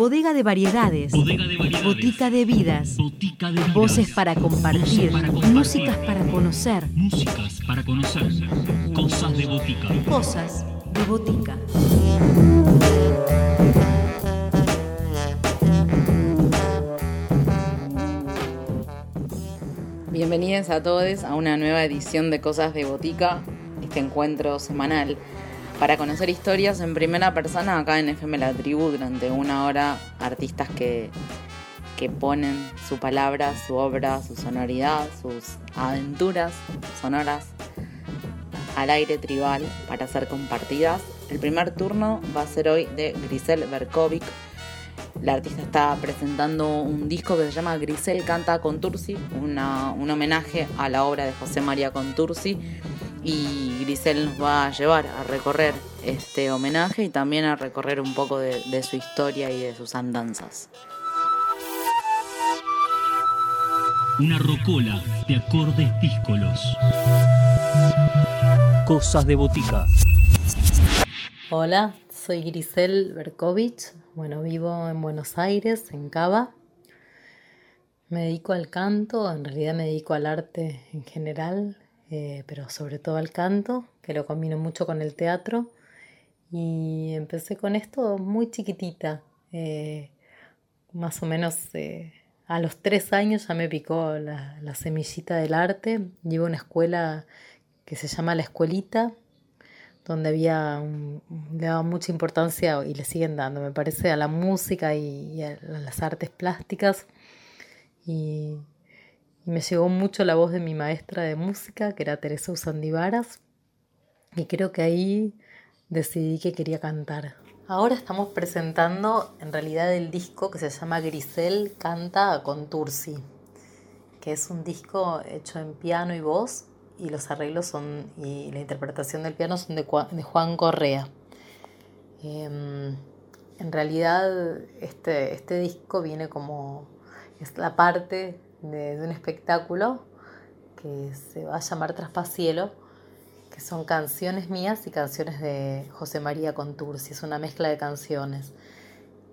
Bodega de variedades. Bodega de variedades. Botica de vidas. Botica de vidas. Voces para compartir. Voces para compartir. Músicas para conocer. Músicas para conocer. Cosas de botica. Cosas de botica. Bienvenidos a todos a una nueva edición de Cosas de Botica, este encuentro semanal para conocer historias en primera persona acá en FM La Tribu durante una hora, artistas que, que ponen su palabra, su obra, su sonoridad, sus aventuras sonoras al aire tribal para ser compartidas. El primer turno va a ser hoy de Grisel Berkovic. La artista está presentando un disco que se llama Grisel Canta Contursi, una, un homenaje a la obra de José María Contursi. Y Grisel nos va a llevar a recorrer este homenaje y también a recorrer un poco de, de su historia y de sus andanzas. Una rocola de acordes díscolos. Cosas de botica. Hola, soy Grisel Berkovich. Bueno, vivo en Buenos Aires, en Cava. Me dedico al canto, en realidad me dedico al arte en general, eh, pero sobre todo al canto, que lo combino mucho con el teatro. Y empecé con esto muy chiquitita, eh, más o menos eh, a los tres años ya me picó la, la semillita del arte. Llevo una escuela que se llama La Escuelita, donde había un- le mucha importancia y le siguen dando, me parece, a la música y, y a las artes plásticas. Y me llegó mucho la voz de mi maestra de música, que era Teresa Usandivaras, y creo que ahí decidí que quería cantar. Ahora estamos presentando en realidad el disco que se llama Grisel Canta con Tursi, que es un disco hecho en piano y voz y los arreglos son y la interpretación del piano son de, Juan Correa. Em, en realidad este, este disco viene como es la parte de, un espectáculo que se va a llamar Traspacielo, que son canciones mías y canciones de José María Contursi, es una mezcla de canciones.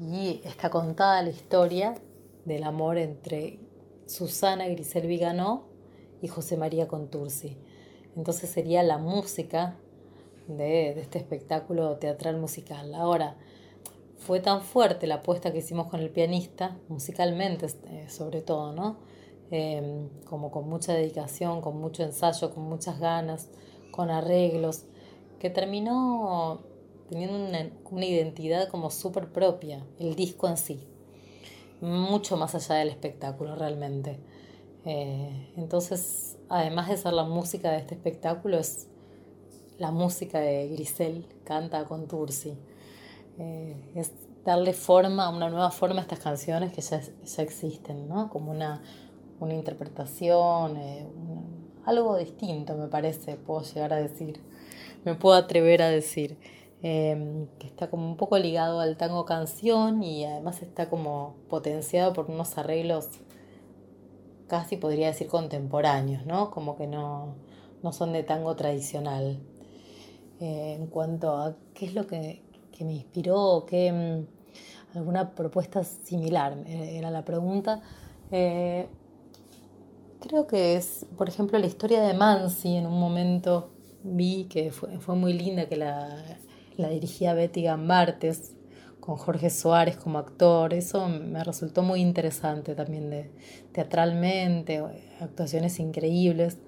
Y está contada la historia del amor entre Susana Grisel Viganó y José María Contursi. Entonces sería la música de, de este espectáculo teatral musical. Ahora, fue tan fuerte la apuesta que hicimos con el pianista, musicalmente eh, sobre todo, ¿no? Eh, como con mucha dedicación, con mucho ensayo, con muchas ganas, con arreglos, que terminó teniendo una, una identidad como súper propia, el disco en sí, mucho más allá del espectáculo realmente. Eh, entonces, además de ser la música de este espectáculo, es la música de Grisel, canta con Tursi. Eh, es darle forma, una nueva forma a estas canciones que ya, ya existen, ¿no? Como una, una interpretación, eh, algo distinto me parece, puedo llegar a decir, me puedo atrever a decir, eh, que está como un poco ligado al tango canción y además está como potenciado por unos arreglos casi podría decir contemporáneos, ¿no? Como que no, no son de tango tradicional. Eh, en cuanto a qué es lo que, que me inspiró, qué, mm, alguna propuesta similar eh, era la pregunta. Creo que es, por ejemplo, la historia de Mansi. En un momento vi que fue, fue muy linda, que la, la dirigía Betty Gambartes, con Jorge Suárez como actor. Eso me resultó muy interesante también de, teatralmente, actuaciones increíbles.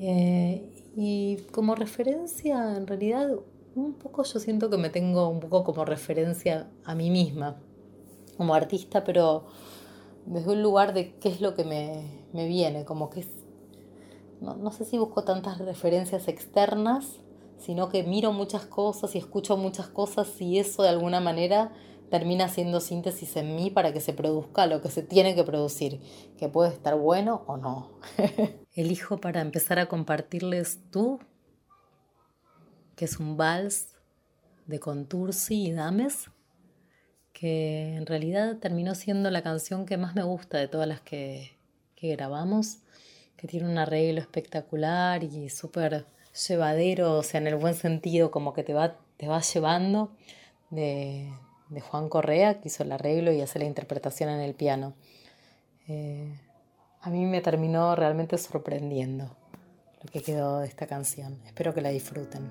Eh, y como referencia, en realidad, un poco yo siento que me tengo un poco como referencia a mí misma, como artista, pero desde un lugar de qué es lo que me, me viene, como que es, no, no sé si busco tantas referencias externas, sino que miro muchas cosas y escucho muchas cosas y eso de alguna manera termina haciendo síntesis en mí para que se produzca lo que se tiene que producir, que puede estar bueno o no. Elijo para empezar a compartirles tú, que es un vals de Contursi y Dames, que en realidad terminó siendo la canción que más me gusta de todas las que, que grabamos, que tiene un arreglo espectacular y súper llevadero, o sea, en el buen sentido, como que te va, te va llevando de, de Juan Correa, que hizo el arreglo y hace la interpretación en el piano. Eh, a mí me terminó realmente sorprendiendo lo que quedó de esta canción. Espero que la disfruten.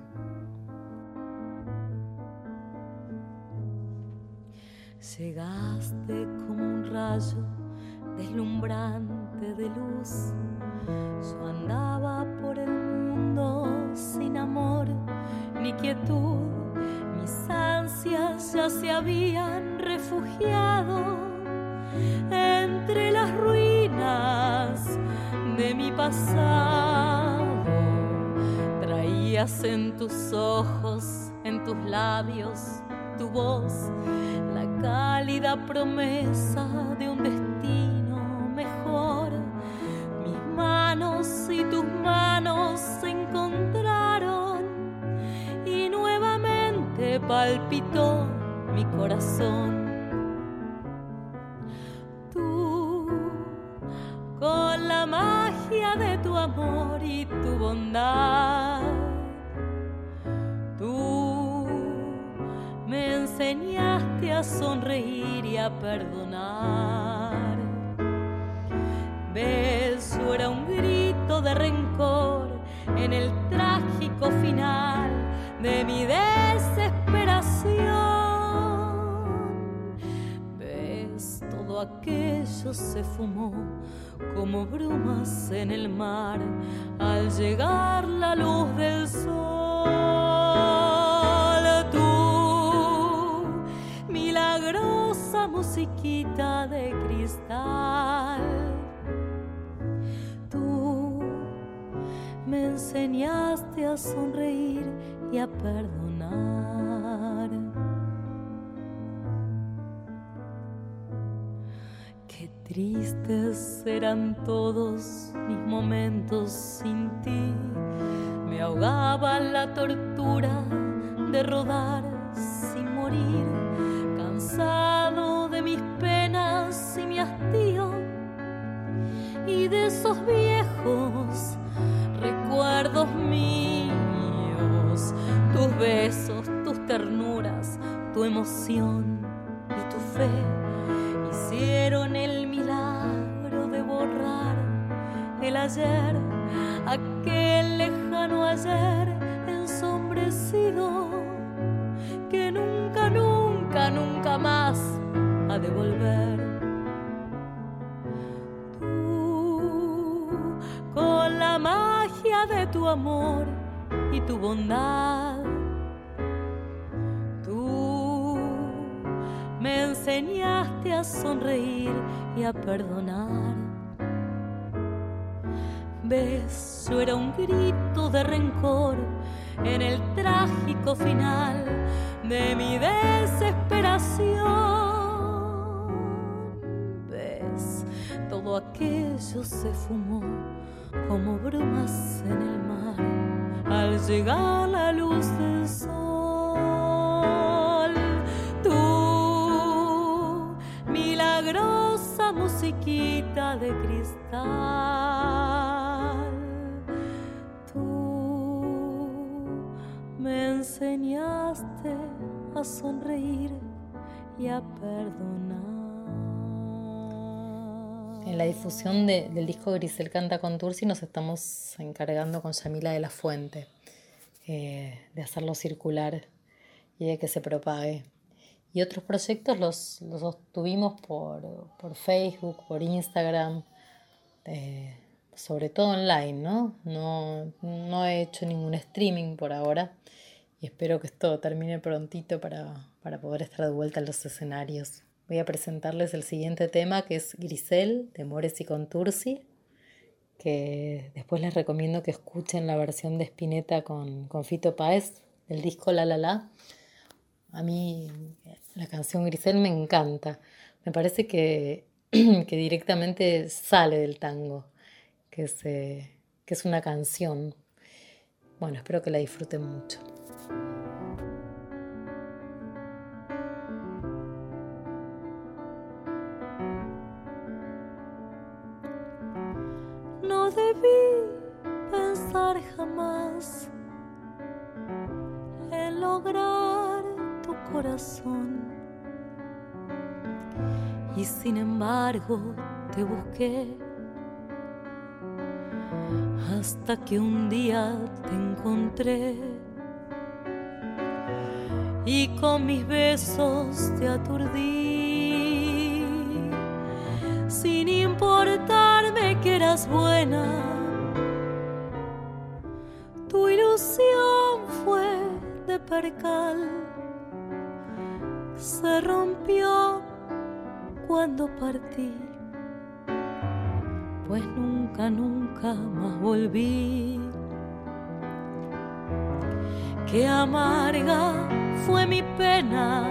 Llegaste como un rayo deslumbrante de luz. Yo andaba por el mundo sin amor ni quietud. Mis ansias ya se habían refugiado entre las ruinas de mi pasado. Traías en tus ojos, en tus labios, tu voz, la cálida promesa de un destino palpitó mi corazón de tu amor y tu bondad. Tú me enseñaste a sonreír y a perdonar. Beso era un grito de rencor en el trágico final de mi Ves, todo aquello se fumó como brumas en el mar al llegar la luz del sol. Tú, milagrosa musiquita de cristal, me enseñaste a sonreír y a perdonar. Tristes eran todos mis momentos sin ti. Me ahogaba la tortura de rodar sin morir, cansado de mis penas y mi hastío y de esos viejos recuerdos míos, tus besos, tus ternuras, tu emoción y tu fe hicieron el ayer, aquel lejano ayer ensombrecido que nunca, nunca, nunca más ha de volver. Tú, con la magia de tu amor y tu bondad, tú me enseñaste a sonreír y a perdonar beso era un grito de rencor en el trágico final de mi desesperación. Ves, todo aquello se fumó como brumas en el mar al llegar la luz del sol. Tú, milagrosa musiquita de cristal a sonreír y a perdonar. En la difusión del disco Grisel Canta con Tursi nos estamos encargando con Yamila de la Fuente eh, de hacerlo circular y de que se propague. Y otros proyectos los, los tuvimos por, Facebook, por Instagram, eh, sobre todo online, ¿no? ¿no? No he hecho ningún streaming por ahora y espero que esto termine prontito para, poder estar de vuelta en los escenarios. Voy a presentarles el siguiente tema que es Grisel de Mores y Contursi, que después les recomiendo que escuchen la versión de Spinetta con, con Fito Páez del disco La La La. A mí la canción Grisel me encanta. Me parece que, que directamente sale del tango, que es, que es una canción. Bueno, espero que la disfruten mucho. Debí pensar jamás en lograr tu corazón. y sin embargo te busqué hasta que un día te encontré y con mis besos te aturdí buena. Tu ilusión fue de percal se rompió cuando partí, pues nunca, nunca más volví. Qué amarga fue mi pena,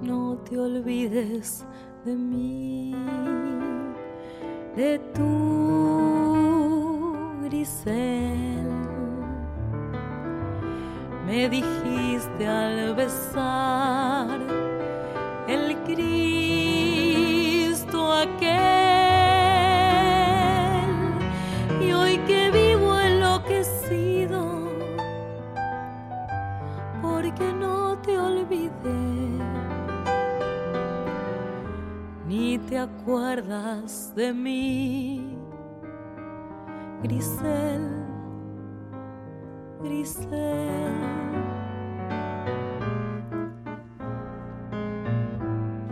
no te olvides de mí, de tu grisel. Me dijiste al besar el Cristo aquel. Y hoy que vivo enloquecido, porque no te olvidé, ni te acuerdas de mí, Grisel, Grisel.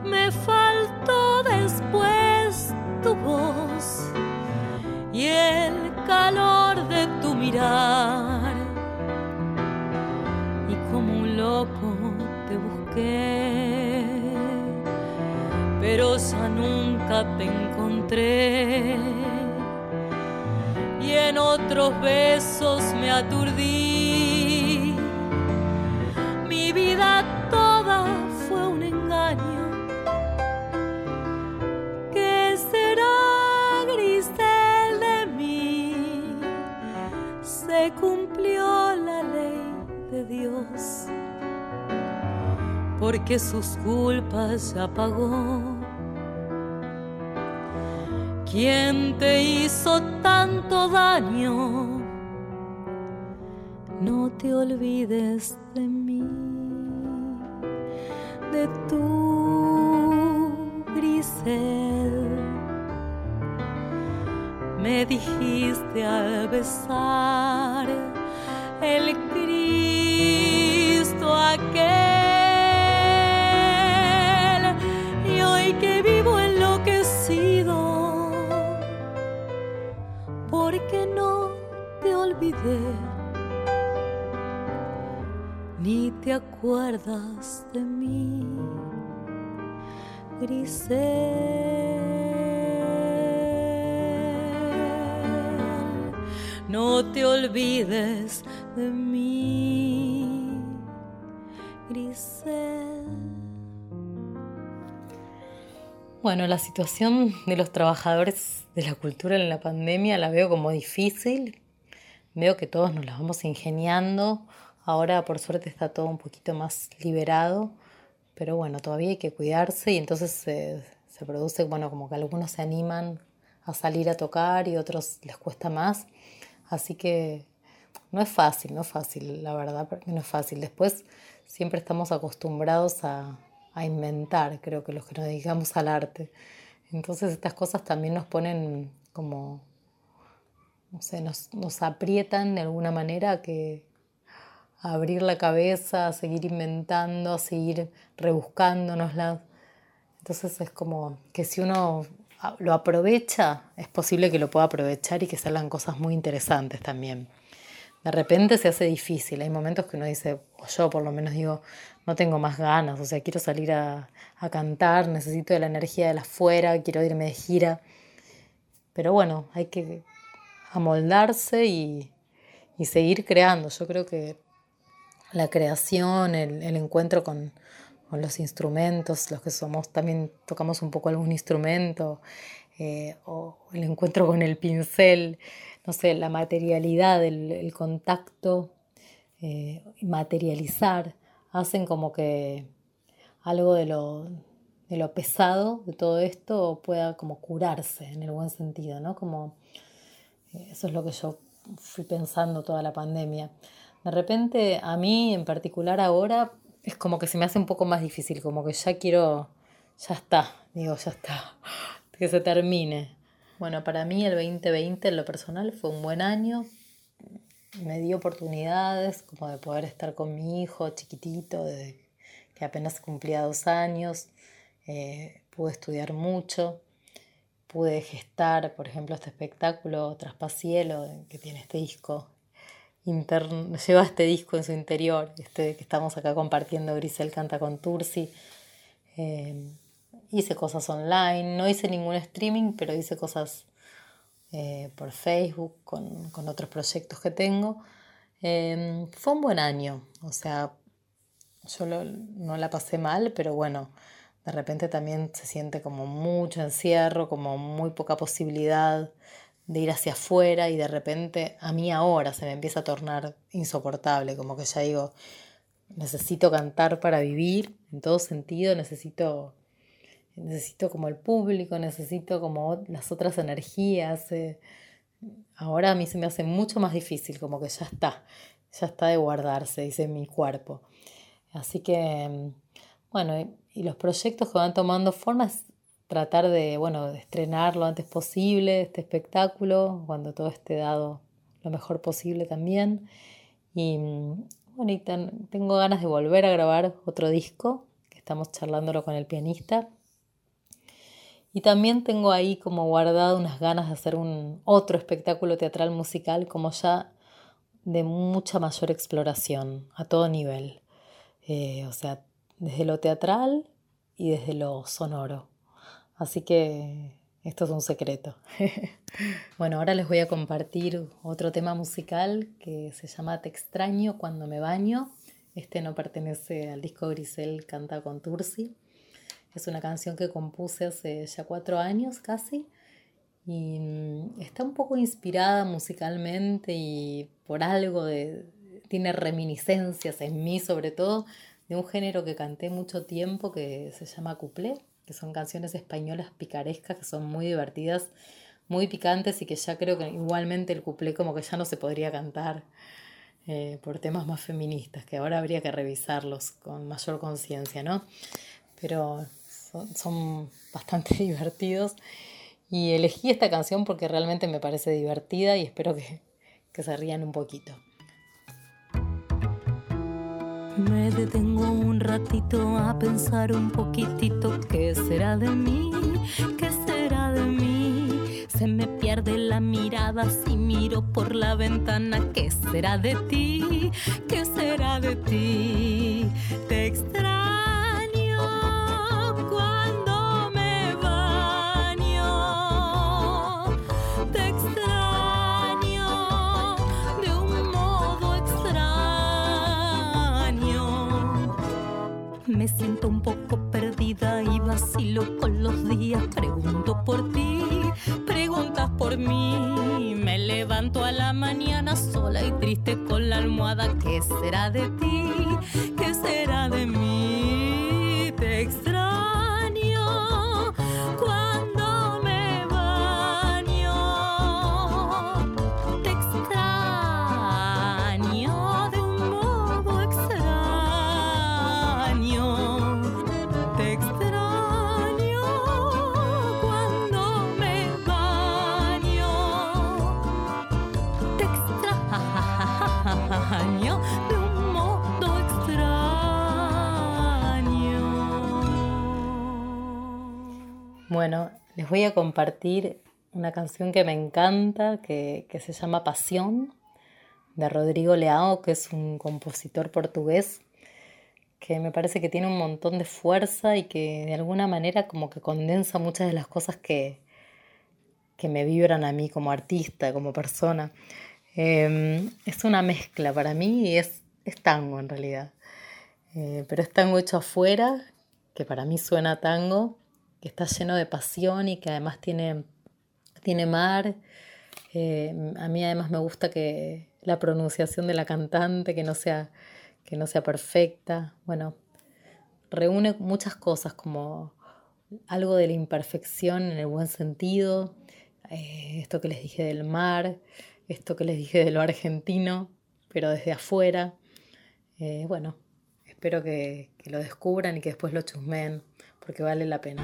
me faltó después tu voz y el calor de tu mirar. Y como un loco te busqué, te encontré. Y en otros besos me aturdí. Mi vida toda fue un engaño ¿Qué será Grisel de mí? Se cumplió la ley de Dios, porque sus culpas ya pagó. ¿Quién te hizo tanto daño? No te olvides de mí, de tu grisel. Me dijiste al besar el acuerdas de mí. Grisel, no te olvides de mí, Grisel. Bueno, la situación de los trabajadores de la cultura en la pandemia la veo como difícil. Veo que todos nos las vamos ingeniando. Ahora, por suerte, está todo un poquito más liberado. Pero bueno, todavía hay que cuidarse y entonces se, produce, bueno, como que algunos se animan a salir a tocar y otros les cuesta más. Así que no es fácil, no es fácil, la verdad, porque no es fácil. Después siempre estamos acostumbrados a, a inventar, creo que los que nos dedicamos al arte. Entonces estas cosas también nos ponen como, no sé, nos, nos aprietan de alguna manera que abrir la cabeza, a seguir inventando, a seguir rebuscándonosla. Entonces es como que si uno lo aprovecha, es posible que lo pueda aprovechar y que salgan cosas muy interesantes también. De repente se hace difícil, hay momentos que uno dice, yo por lo menos digo, no tengo más ganas, o sea, quiero salir a, a cantar, necesito de la energía de la afuera, quiero irme de gira. Pero bueno, hay que amoldarse y, y seguir creando. Yo creo que la creación, el, encuentro con, con, los instrumentos, los que somos, también tocamos un poco algún instrumento, eh, o el encuentro con el pincel, no sé, la materialidad, el, el contacto, eh, materializar, hacen como que algo de lo, de lo pesado de todo esto pueda como curarse en el buen sentido, ¿no? Como eh, eso es lo que yo fui pensando toda la pandemia. De repente a mí en particular ahora es como que se me hace un poco más difícil, como que ya quiero ya está, digo, ya está, que se termine. Bueno, para mí el 2020 en lo personal fue un buen año. Me dio oportunidades como de poder estar con mi hijo chiquitito, que apenas cumplía dos años. Eh, pude estudiar mucho, pude gestar, por ejemplo, este espectáculo Traspacielo, que tiene este disco interno, lleva este disco en su interior, este que estamos acá compartiendo, Grisel canta con Tursi. Eh, hice cosas online, no hice ningún streaming, pero hice cosas eh, por Facebook con, otros proyectos que tengo. Eh, fue un buen año, o sea, yo no la pasé mal, pero bueno, de repente también se siente como mucho encierro, como muy poca posibilidad de ir hacia afuera y de repente a mí ahora se me empieza a tornar insoportable, como que ya digo, necesito cantar para vivir en todo sentido, necesito necesito como el público, necesito como las otras energías. Eh. Ahora a mí se me hace mucho más difícil, como que ya está, ya está de guardarse, dice mi cuerpo. Así que, mm, bueno, y los proyectos que van tomando forma tratar de, bueno, de estrenar lo antes posible este espectáculo, cuando todo esté dado lo mejor posible también. Y bueno, y tengo ganas de volver a grabar otro disco, que estamos charlándolo con el pianista. Y también tengo ahí como guardado unas ganas de hacer un otro espectáculo teatral musical, como ya de mucha mayor exploración, a todo nivel. Eh, o sea, desde lo teatral y desde lo sonoro. Así que esto es un secreto. bueno, ahora les voy a compartir otro tema musical que se llama Te extraño cuando me baño. Este no pertenece al disco Grisel Canta con Tursi. Es una canción que compuse hace ya cuatro años casi y mm, está un poco inspirada musicalmente y por algo de... tiene reminiscencias en mí sobre todo de un género que canté mucho tiempo que se llama cuplé que son canciones españolas picarescas que son muy divertidas, muy picantes y que ya creo que igualmente el cuplé como que ya no se podría cantar eh, por temas más feministas, que ahora habría que revisarlos con mayor conciencia, ¿no? Pero son, bastante divertidos y elegí esta canción porque realmente me parece divertida y espero que, que se rían un poquito. Me detengo un ratito a pensar un poquitito qué será de mí, qué será de mí. Se me pierde la mirada si miro por la ventana, qué será de ti, qué será de ti. De Bueno, les voy a compartir una canción que me encanta, que, se llama Pasión, de Rodrigo Leao, que es un compositor portugués, que me parece que tiene un montón de fuerza y que de alguna manera como que condensa muchas de las cosas que, que me vibran a mí como artista, como persona. Em, es una mezcla para mí y es, tango en realidad. Eh, pero es tango hecho afuera, que para mí suena tango, que está lleno de pasión y que además tiene, tiene mar. Eh, a mí además me gusta que la pronunciación de la cantante, que no sea, que no sea perfecta. Bueno, reúne muchas cosas como algo de la imperfección en el buen sentido, eh, esto que les dije del mar, esto que les dije de lo argentino, pero desde afuera. Eh, bueno, espero que, que lo descubran y que después lo chusmen porque vale la pena.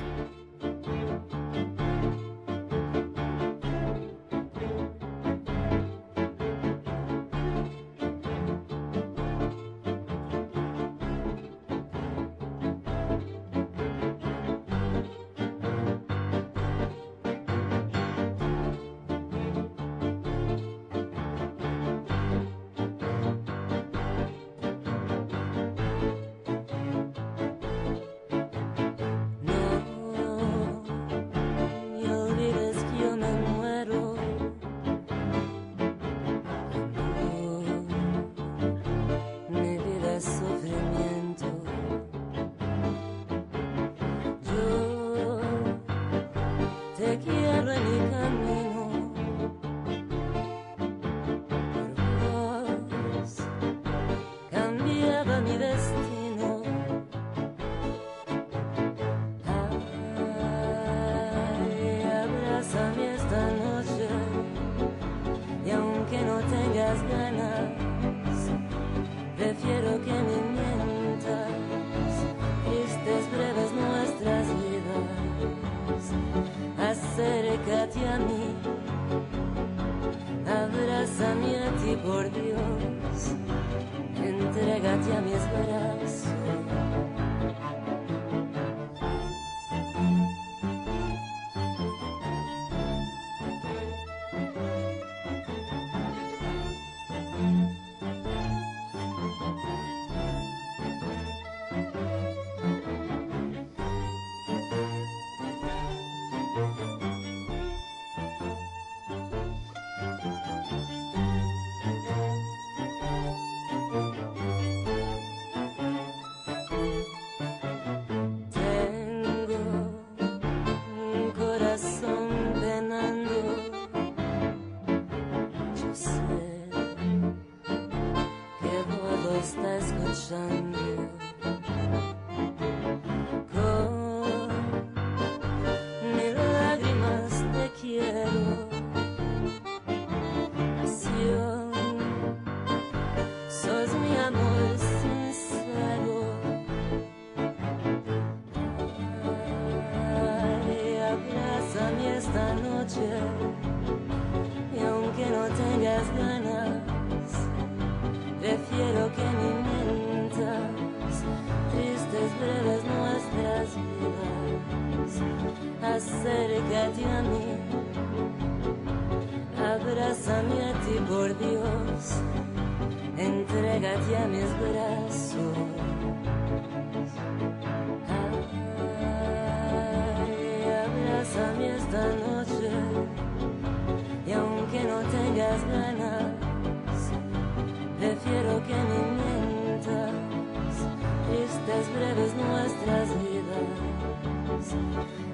cortas, breves nuestras vidas.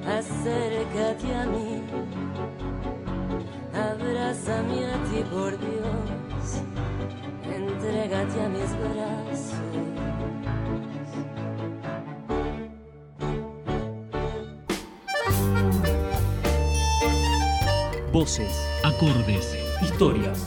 Acércate a mí, abrázame a ti por Dios, entrégate a mis brazos. Voces, acordes, historias.